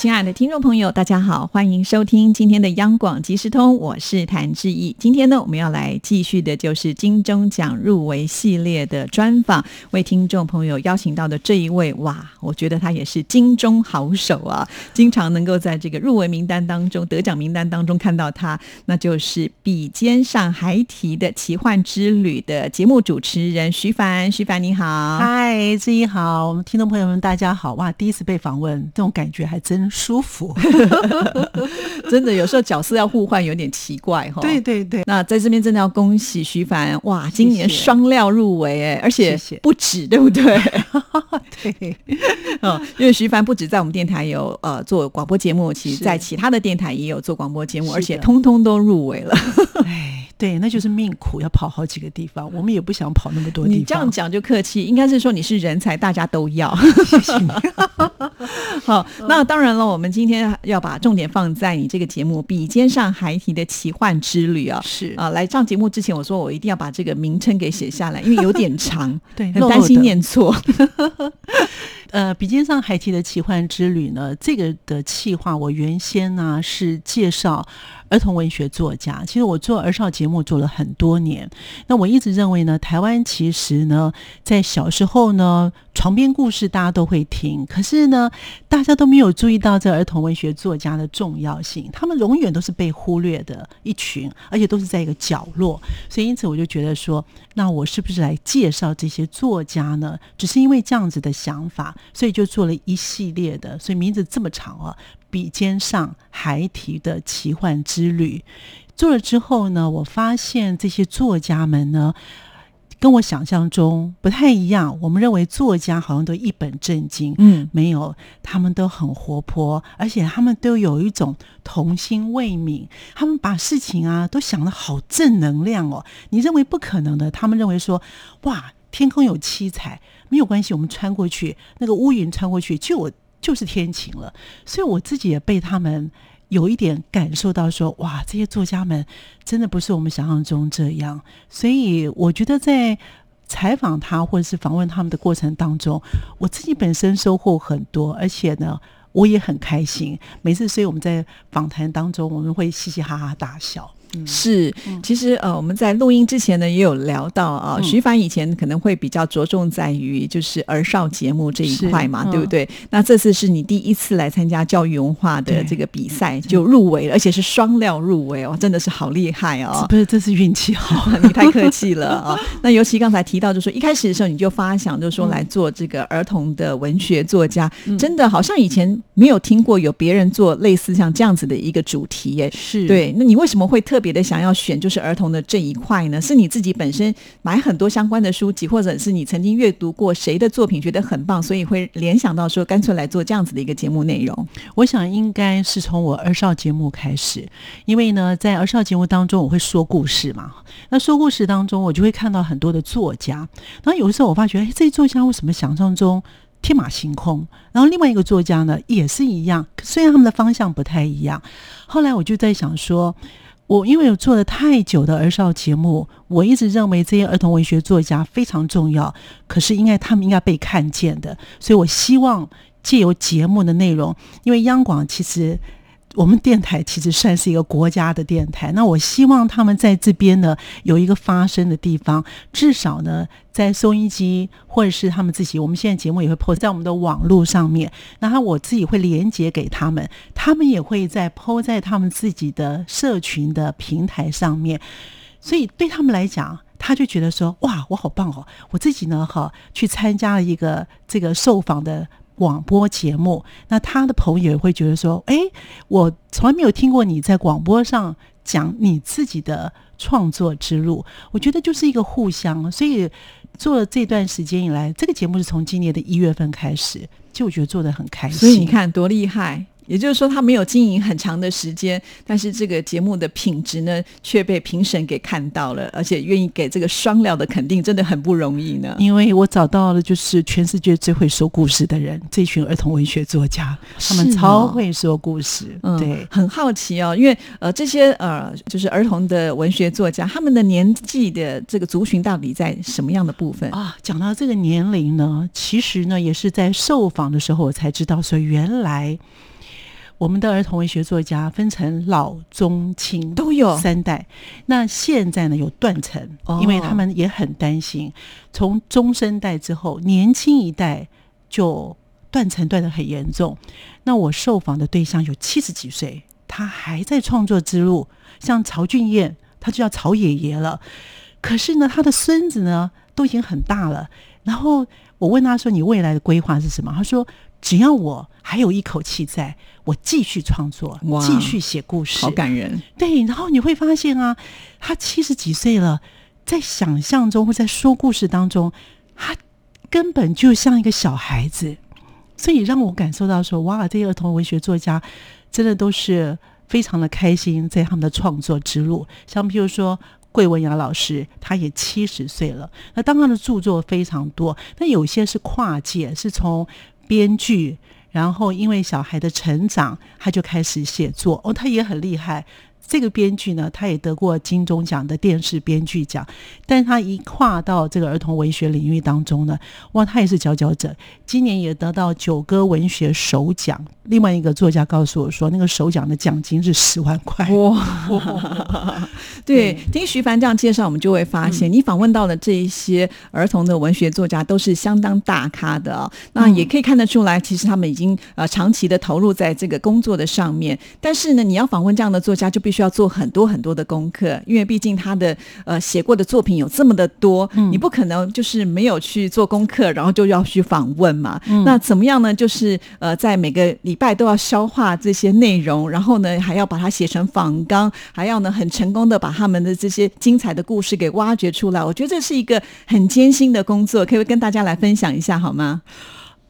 亲爱的听众朋友，大家好，欢迎收听今天的央广即时通，我是谭志毅。今天呢，我们要来继续的就是金钟奖入围系列的专访，为听众朋友邀请到的这一位，哇，我觉得他也是金钟好手啊，经常能够在这个入围名单当中、得奖名单当中看到他，那就是《笔尖上还提的奇幻之旅》的节目主持人徐凡。徐凡你好，嗨，志毅好，我们听众朋友们大家好，哇，第一次被访问，这种感觉还真。舒服，真的有时候角色要互换有点奇怪哈。对对对，那在这边真的要恭喜徐凡哇，今年双料入围哎，而且不止对不对？对，嗯，因为徐凡不止在我们电台有呃做广播节目，其实在其他的电台也有做广播节目，而且通通都入围了。哎，对，那就是命苦，要跑好几个地方，我们也不想跑那么多地方。你这样讲就客气，应该是说你是人才，大家都要。好，那当然了，我们今天要把重点放在你这个节目《笔尖上孩提的奇幻之旅》啊，是啊，来上节目之前，我说我一定要把这个名称给写下来，因为有点长，对，很担心念错。呃，《笔尖上还提的奇幻之旅》呢，这个的企划，我原先呢是介绍。儿童文学作家，其实我做儿少节目做了很多年。那我一直认为呢，台湾其实呢，在小时候呢，床边故事大家都会听，可是呢，大家都没有注意到这儿童文学作家的重要性。他们永远都是被忽略的一群，而且都是在一个角落。所以，因此我就觉得说，那我是不是来介绍这些作家呢？只是因为这样子的想法，所以就做了一系列的，所以名字这么长啊。笔尖上孩提的奇幻之旅，做了之后呢，我发现这些作家们呢，跟我想象中不太一样。我们认为作家好像都一本正经，嗯，没有，他们都很活泼，而且他们都有一种童心未泯，他们把事情啊都想的好正能量哦。你认为不可能的，他们认为说，哇，天空有七彩，没有关系，我们穿过去，那个乌云穿过去就。就是天晴了，所以我自己也被他们有一点感受到说，哇，这些作家们真的不是我们想象中这样。所以我觉得在采访他或者是访问他们的过程当中，我自己本身收获很多，而且呢，我也很开心。每次，所以我们在访谈当中，我们会嘻嘻哈哈大笑。是，其实呃，我们在录音之前呢，也有聊到啊，徐凡以前可能会比较着重在于就是儿少节目这一块嘛，对不对？那这次是你第一次来参加教育文化的这个比赛，就入围了，而且是双料入围哦，真的是好厉害哦！不是，这是运气好，你太客气了啊。那尤其刚才提到，就说一开始的时候你就发想，就说来做这个儿童的文学作家，真的好像以前没有听过有别人做类似像这样子的一个主题耶。是对，那你为什么会特？别的想要选就是儿童的这一块呢？是你自己本身买很多相关的书籍，或者是你曾经阅读过谁的作品觉得很棒，所以会联想到说干脆来做这样子的一个节目内容。我想应该是从我儿少节目开始，因为呢，在儿少节目当中我会说故事嘛。那说故事当中，我就会看到很多的作家。然后有的时候我发觉，哎，这些作家为什么想象中天马行空？然后另外一个作家呢，也是一样，虽然他们的方向不太一样。后来我就在想说。我因为有做了太久的儿少节目，我一直认为这些儿童文学作家非常重要，可是应该他们应该被看见的，所以我希望借由节目的内容，因为央广其实。我们电台其实算是一个国家的电台，那我希望他们在这边呢有一个发声的地方，至少呢在收音机或者是他们自己，我们现在节目也会 PO 在我们的网络上面，然后我自己会连接给他们，他们也会在 PO 在他们自己的社群的平台上面，所以对他们来讲，他就觉得说哇，我好棒哦，我自己呢哈去参加了一个这个受访的。广播节目，那他的朋友也会觉得说：“哎，我从来没有听过你在广播上讲你自己的创作之路。”我觉得就是一个互相，所以做了这段时间以来，这个节目是从今年的一月份开始，就我觉得做的很开心。所以你看多厉害。也就是说，他没有经营很长的时间，但是这个节目的品质呢，却被评审给看到了，而且愿意给这个双料的肯定，真的很不容易呢。因为我找到了就是全世界最会说故事的人，这群儿童文学作家，他们超会说故事。嗯，对，很好奇哦，因为呃，这些呃，就是儿童的文学作家，他们的年纪的这个族群到底在什么样的部分？啊，讲到这个年龄呢，其实呢也是在受访的时候我才知道，说原来我们的儿童文学作家分成老中青都有三代。那现在呢有断层，哦因为他们也很担心，从中生代之后，年轻一代就断层断得很严重。那我受访的对象有七十几岁，他还在创作之路，像曹俊彦，他就叫曹爷爷了。可是呢，他的孙子呢都已经很大了。然后我问他说：“你未来的规划是什么？”他说：“只要我还有一口气在，我继续创作，继续写故事。”好感人，对，然后你会发现啊，他七十几岁了，在想象中或在说故事当中，他根本就像一个小孩子，所以让我感受到说，哇，这些儿童文学作家真的都是非常的开心，在他们的创作之路。像譬如说。桂文雅老师，他也七十岁了。那当然的著作非常多，但有些是跨界，是从编剧，然后因为小孩的成长，他就开始写作。哦，他也很厉害。这个编剧呢，他也得过金钟奖的电视编剧奖，但他一跨到这个儿童文学领域当中呢，哇，他也是佼佼者。今年也得到九歌文学首奖。另外一个作家告诉我说，那个首奖的奖金是十万块。哇！对，听徐凡这样介绍，我们就会发现，你访问到的这一些儿童的文学作家都是相当大咖的哦。那也可以看得出来，其实他们已经呃长期的投入在这个工作的上面。但是呢，你要访问这样的作家，就必须要做很多很多的功课，因为毕竟他的呃写过的作品有这么的多，你不可能就是没有去做功课，然后就要去访问嘛。那怎么样呢？就是呃，在每个礼拜都要消化这些内容，然后呢，还要把它写成访纲，还要呢很成功的把他们的这些精彩的故事给挖掘出来。我觉得这是一个很艰辛的工作，可以跟大家来分享一下好吗？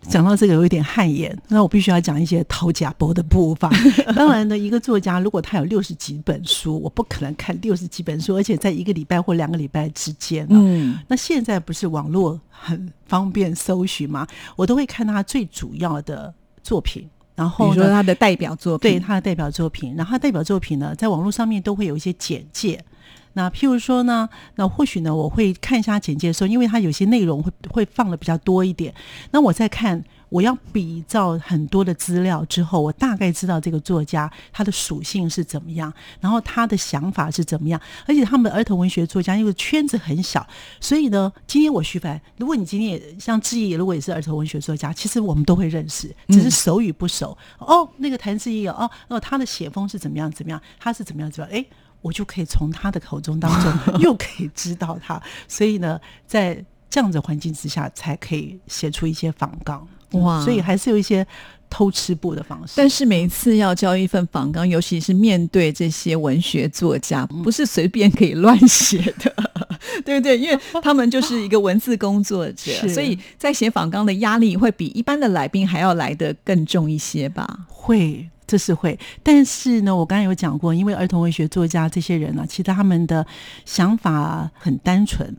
讲到这个有一点汗颜，那我必须要讲一些掏假博的步伐。当然呢，一个作家如果他有六十几本书，我不可能看六十几本书，而且在一个礼拜或两个礼拜之间、啊。嗯，那现在不是网络很方便搜寻吗？我都会看他最主要的作品，然比后呢，如说他的代表作品，对他的代表作品，然后他代表作品呢，在网络上面都会有一些简介。那譬如说呢，那或许呢，我会看一下简介的时候，因为它有些内容会会放的比较多一点。那我在看，我要比照很多的资料之后，我大概知道这个作家他的属性是怎么样，然后他的想法是怎么样。而且他们的儿童文学作家因为圈子很小，所以呢，今天我徐凡，如果你今天也像志毅，如果也是儿童文学作家，其实我们都会认识，只是熟与不熟。哦，那个谭志毅哦，哦，他的写风是怎么样怎么样，他是怎么样怎么样，哎。我就可以从他的口中当中 又可以知道他，所以呢，在这样的环境之下，才可以写出一些仿纲。哇所以还是有一些偷吃布的方式。但是每次要交一份访纲，尤其是面对这些文学作家，不是随便可以乱写的，对不对？因为他们就是一个文字工作者，所以在写访纲的压力会比一般的来宾还要来得更重一些吧？会，这是会。但是呢，我刚才有讲过，因为儿童文学作家这些人呢、其实他们的想法很单纯，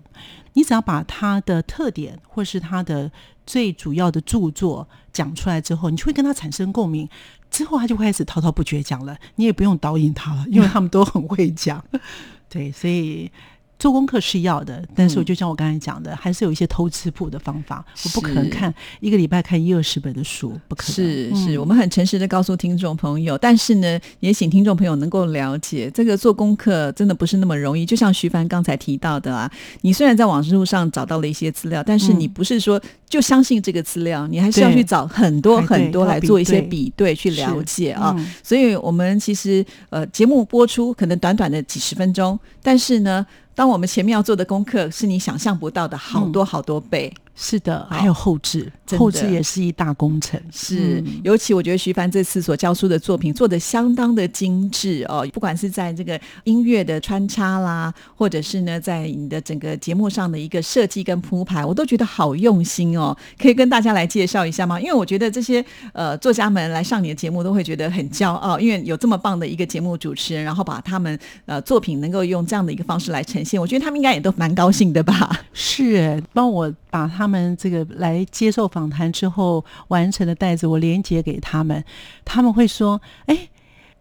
你只要把他的特点或是他的最主要的著作讲出来之后，你就会跟他产生共鸣。之后他就开始滔滔不绝讲了，你也不用导引他了，因为他们都很会讲。对，所以做功课是要的，但是我就像我刚才讲的，还是有一些偷吃谱的方法。我不可能看一个礼拜看一二十本的书，不可能。是是，嗯我们很诚实的告诉听众朋友，但是呢，也请听众朋友能够了解，这个做功课真的不是那么容易。就像徐凡刚才提到的啊，你虽然在网络上找到了一些资料，但是你嗯不是说就相信这个资料，你还是要去找很多很多来做一些比对去了解啊。嗯所以我们其实呃节目播出可能短短的几十分钟，但是呢，当我们前面要做的功课是你想象不到的好多好多倍。是的，还有后置，后置也是一大工程。是，嗯尤其我觉得徐帆这次所教书的作品做的相当的精致哦，不管是在这个音乐的穿插啦，或者是呢在你的整个节目上的一个设计跟铺排，我都觉得好用心哦。可以跟大家来介绍一下吗？因为我觉得这些呃作家们来上你的节目都会觉得很骄傲，因为有这么棒的一个节目主持人，然后把他们呃作品能够用这样的一个方式来呈现，我觉得他们应该也都蛮高兴的吧。是帮我把他们这个来接受访谈之后完成的袋子，我连接给他们，他们会说：“哎。”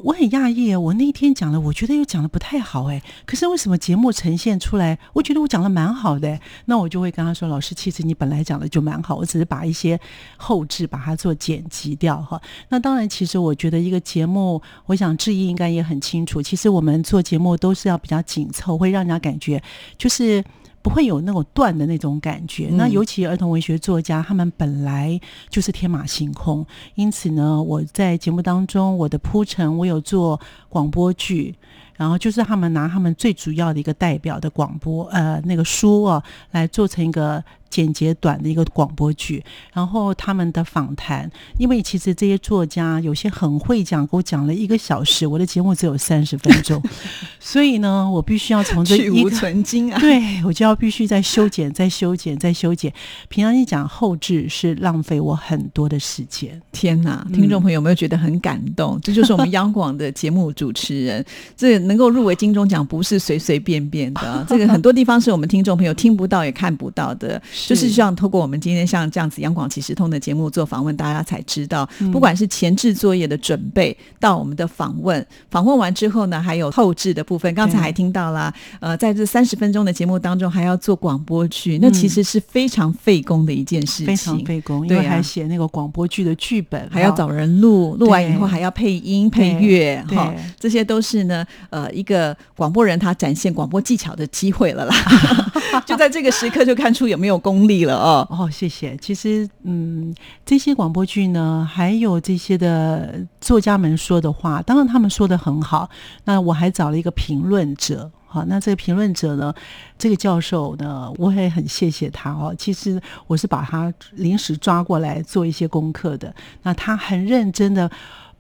我很讶异，我那天讲的，我觉得又讲的不太好，哎，可是为什么节目呈现出来，我觉得我讲的蛮好的？那我就会跟他说，老师，其实你本来讲的就蛮好，我只是把一些后置把它做剪辑掉哈。那当然，其实我觉得一个节目，我想志毅应该也很清楚，其实我们做节目都是要比较紧凑，会让人家感觉就是。不会有那种断的那种感觉。嗯那尤其儿童文学作家，他们本来就是天马行空，因此呢，我在节目当中我的铺陈，我有做广播剧。然后就是他们拿他们最主要的一个代表的广播，呃，那个书哦，来做成一个简洁短的一个广播剧。然后他们的访谈，因为其实这些作家有些很会讲，给我讲了一个小时，我的节目只有三十分钟，所以呢，我必须要从这去无一个存精啊！对，我就要必须再修剪、再修剪、再修剪。平常一讲后置是浪费我很多的时间。天哪，嗯听众朋友有没有觉得很感动？这就是我们央广的节目主持人，这能够入围金钟奖不是随随便便的啊、这个很多地方是我们听众朋友听不到也看不到的，就是希望透过我们今天像这样子央广即时通的节目做访问，大家才知道，嗯。不管是前置作业的准备到我们的访问，访问完之后呢，还有后置的部分，刚才还听到啦，呃，在这三十分钟的节目当中还要做广播剧，那其实是非常费工的一件事情，嗯非常费工，因为还写那个广播剧的剧本，还要找人录，录完以后还要配音配乐，对。哈，这些都是呢，呃，呃一个广播人他展现广播技巧的机会了啦。就在这个时刻就看出有没有功力了哦。哦，谢谢。其实，嗯，这些广播剧呢，还有这些的作家们说的话，当然他们说的很好。那我还找了一个评论者，好，那这个评论者呢，这个教授呢，我也很谢谢他哦。其实我是把他临时抓过来做一些功课的，那他很认真的。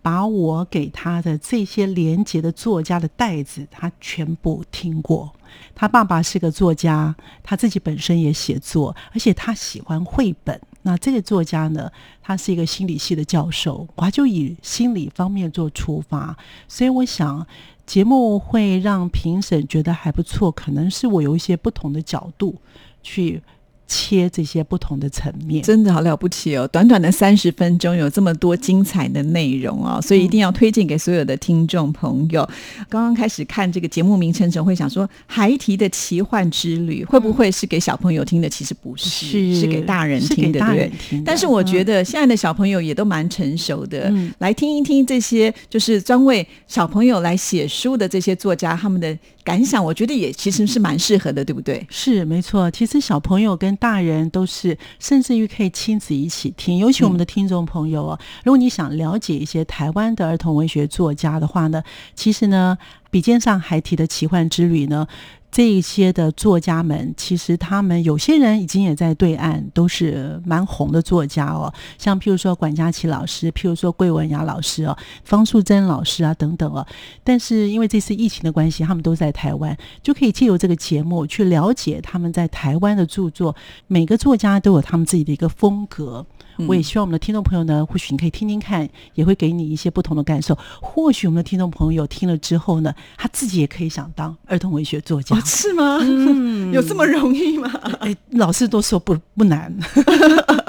把我给他的这些连接的作家的袋子，他全部听过。他爸爸是个作家，他自己本身也写作，而且他喜欢绘本。那这个作家呢，他是一个心理系的教授，他就以心理方面做出发，所以我想节目会让评审觉得还不错，可能是我有一些不同的角度去切这些不同的层面。真的好了不起哦！短短的三十分钟有这么多精彩的内容哦、所以一定要推荐给所有的听众朋友。刚刚开始看这个节目名称时，会想说《孩提的奇幻之旅》会不会是给小朋友听的？其实不是，是是给大人听的。但是我觉得，得现在的小朋友也都蛮成熟的，嗯来听一听这些就是专为小朋友来写书的这些作家他们的感想，我觉得也其实是蛮适合的，对不对？是没错，其实小朋友跟大人都是，甚至于可以亲子一起听。尤其我们的听众朋友哦，如果你想了解一些台湾的儿童文学作家的话呢，其实呢，笔尖上还提的奇幻之旅呢。这一些的作家们，其实他们有些人已经也在对岸，都是蛮红的作家哦。像譬如说管家琪老师，譬如说桂文雅老师哦，方素珍老师啊等等哦。但是因为这次疫情的关系，他们都在台湾，就可以借由这个节目去了解他们在台湾的著作。每个作家都有他们自己的一个风格。我也希望我们的听众朋友呢，或许你可以听听看，也会给你一些不同的感受。或许我们的听众朋友听了之后呢，他自己也可以想当儿童文学作家。哦，是吗？嗯 有这么容易吗？哎，老师都说不不难。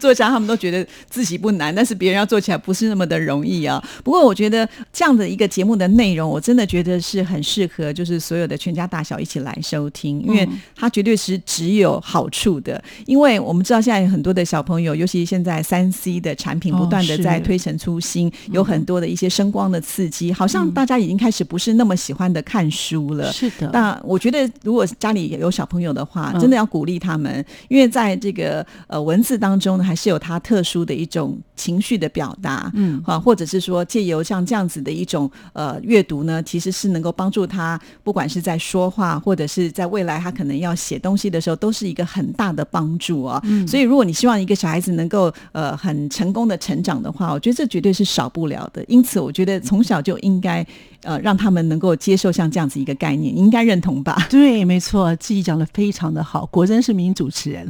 作家他们都觉得自己不难，但是别人要做起来不是那么的容易啊。不过我觉得这样的一个节目的内容，我真的觉得是很适合，就是所有的全家大小一起来收听，因为它绝对是只有好处的。因为我们知道现在有很多的小朋友，尤其现在三 C 的产品不断的在推陈出新，有很多的一些声光的刺激，好像大家已经开始不是那么喜欢的看书了。是的，那我觉得，如果家里有小朋友的话，嗯真的要鼓励他们，因为在这个呃文字当中呢，还是有他特殊的一种情绪的表达，嗯啊，或者是说借由像这样子的一种呃阅读呢，其实是能够帮助他，不管是在说话，或者是在未来他可能要写东西的时候，都是一个很大的帮助啊。嗯所以，如果你希望一个小孩子能够呃很成功的成长的话，我觉得这绝对是少不了的。因此，我觉得从小就应该呃让他们能够接受像这样子一个概念，你应该认同吧？对，没错，自己讲的非常的好，果真是名主持人。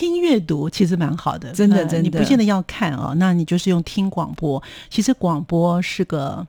听阅读其实蛮好的，呃真的真的你不见得要看哦，那你就是用听广播。其实广播是个。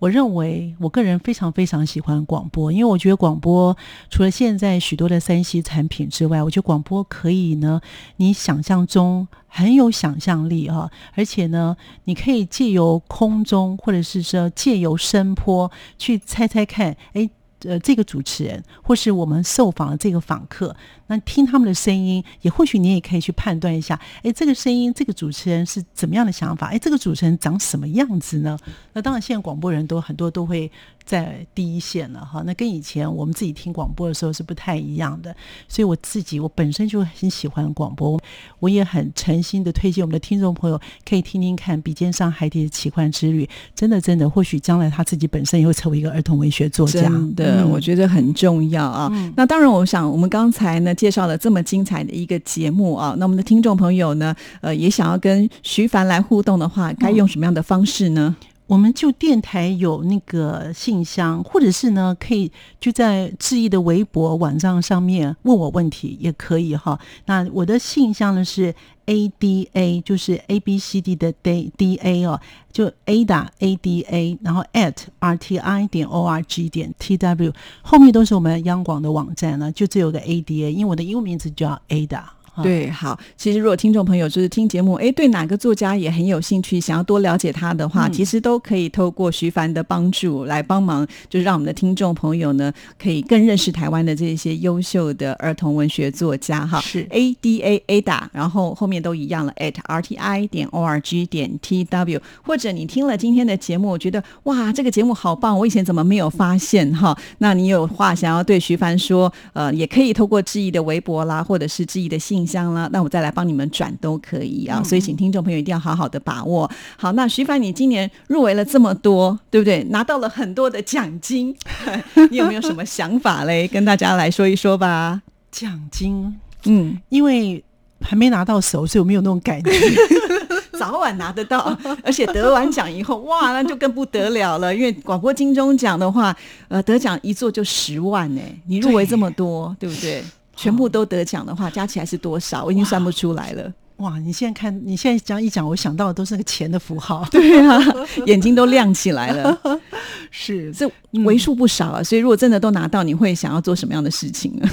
我认为，我个人非常非常喜欢广播，因为我觉得广播除了现在许多的三 C 产品之外，我觉得广播可以呢，你想象中很有想象力哈、而且呢，你可以借由空中或者是说借由声波去猜猜看，哎。呃，这个主持人或是我们受访的这个访客，那听他们的声音，也或许你也可以去判断一下，哎，这个声音，这个主持人是怎么样的想法？哎，这个主持人长什么样子呢？那当然，现在广播人都很多都会在第一线了哈。那跟以前我们自己听广播的时候是不太一样的，所以我自己我本身就很喜欢广播，我也很诚心的推荐我们的听众朋友可以听听看《笔尖上海底的奇幻之旅》，真的真的，或许将来他自己本身也会成为一个儿童文学作家。真的，嗯我觉得很重要啊。那当然，我想我们刚才呢介绍了这么精彩的一个节目啊，那我们的听众朋友呢，呃，也想要跟徐凡来互动的话，该用什么样的方式呢？我们就电台有那个信箱，或者是呢，可以就在志毅的微博网站上面问我问题也可以哈。那我的信箱呢是 A D A，就是 A B C D 的 D D A 哦，就 Ada A D A，然后 at R T I 点 O R G 点 T W，后面都是我们央广的网站呢，就只有个 A D A，因为我的英文名字叫 Ada。哈。对，好，其实如果听众朋友就是听节目，哎，对哪个作家也很有兴趣，想要多了解他的话，嗯。其实都可以透过徐凡的帮助来帮忙，就是让我们的听众朋友呢，可以更认识台湾的这些优秀的儿童文学作家哈。是。A D A A 打，然后后面都一样了，at R T I 点 O R G 点 T W，或者你听了今天的节目，我觉得哇，这个节目好棒，我以前怎么没有发现哈？那你有话想要对徐凡说，呃，也可以透过志毅的微博啦，或者是志毅的信箱啦，那我再来帮你们转都可以啊。所以请听众朋友一定要好好的把握。好，那徐凡，你今年入围了这么多，对不对？拿到了很多的奖金，你有没有什么想法嘞？跟大家来说一说吧。奖金，嗯。因为还没拿到手，所以我没有那种感觉。早晚拿得到，而且得完奖以后，哇，那就更不得了了。因为广播金钟奖的话，呃，得奖一座就十万呢、你入围这么多，对不对？全部都得奖的话，加起来是多少？我已经算不出来了。哇！你现在看，你现在这样一讲，我想到的都是那个钱的符号。对啊，眼睛都亮起来了，是这为数不少啊。所以如果真的都拿到，你会想要做什么样的事情呢？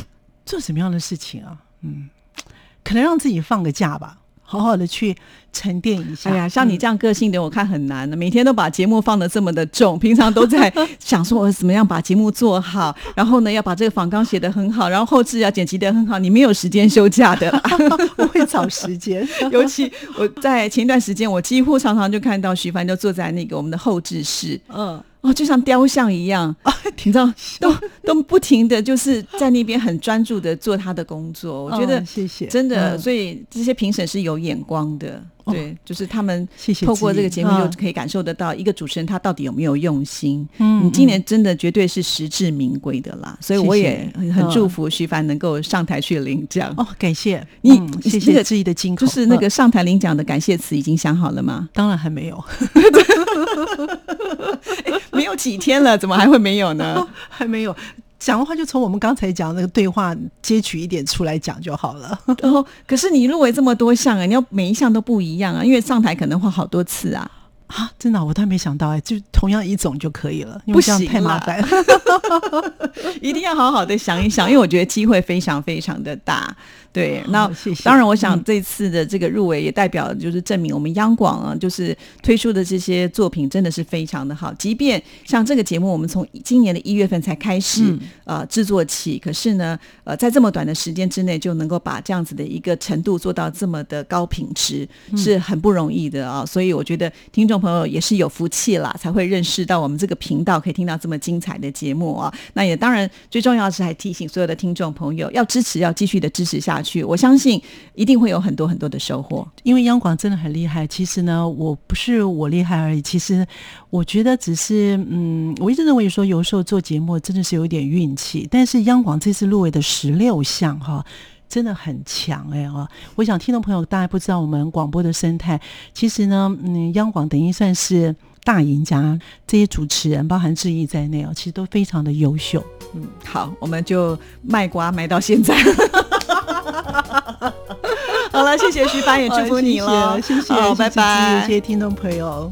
做什么样的事情啊？嗯，可能让自己放个假吧，好好的去沉淀一下。哎呀，像你这样个性的，我看很难的。每天都把节目放的这么的重，平常都在 想说我怎么样把节目做好，然后呢要把这个访纲写得很好，然后后置要剪辑得很好，你没有时间休假的。我会找时间。尤其我在前一段时间，我几乎常常就看到徐帆就坐在那个我们的后置室，嗯，哦，就像雕像一样，你知道，都都不停的就是在那边很专注的做他的工作。我觉得嗯谢谢，真的，嗯所以这些评审是有眼光的，哦对，就是他们谢谢透过这个节目嗯就可以感受得到一个主持人他到底有没有用心。嗯你今年真的绝对是实至名归的啦，所以我也很很祝嗯福徐凡能够上台去领奖。哦，感谢你嗯谢那个谢自己的金口，就是那个嗯上台领奖的感谢词已经想好了吗？当然还没有，几天了，怎么还会没有呢？还没有。讲的话就从我们刚才讲的那个对话截取一点出来讲就好了。然后，可是你入围这么多项啊，你要每一项都不一样啊，因为上台可能会好多次啊。啊，真的啊、我倒没想到哎，就同样一种就可以了，因不为这样行啦太麻烦。一定要好好的想一想，因为我觉得机会非常非常的大。对，那当然，我想嗯这次的这个入围也代表就是证明我们央广啊，就是推出的这些作品真的是非常的好。即便像这个节目，我们从今年的一月份才开始、嗯呃制作起，可是呢，呃，在这么短的时间之内就能够把这样子的一个程度做到这么的高品质，是很不容易的啊。所以我觉得听众。众朋友也是有福气啦，才会认识到我们这个频道，可以听到这么精彩的节目啊。那也当然最重要的是还提醒所有的听众朋友要支持，要继续的支持下去。我相信一定会有很多很多的收获。因为央广真的很厉害。其实呢，我不是我厉害而已。其实我觉得只是，嗯，我一直认为说，有时候做节目真的是有点运气。但是央广这次入围的十六项哈。真的很强哎哦！我想听众朋友大家不知道我们广播的生态，其实呢，嗯，央广等于算是大赢家，这些主持人包含志毅在内哦，其实都非常的优秀。嗯，好，我们就卖瓜卖到现在。好了，谢谢徐凡，也祝福你了，谢谢，好，拜拜，谢谢听众朋友。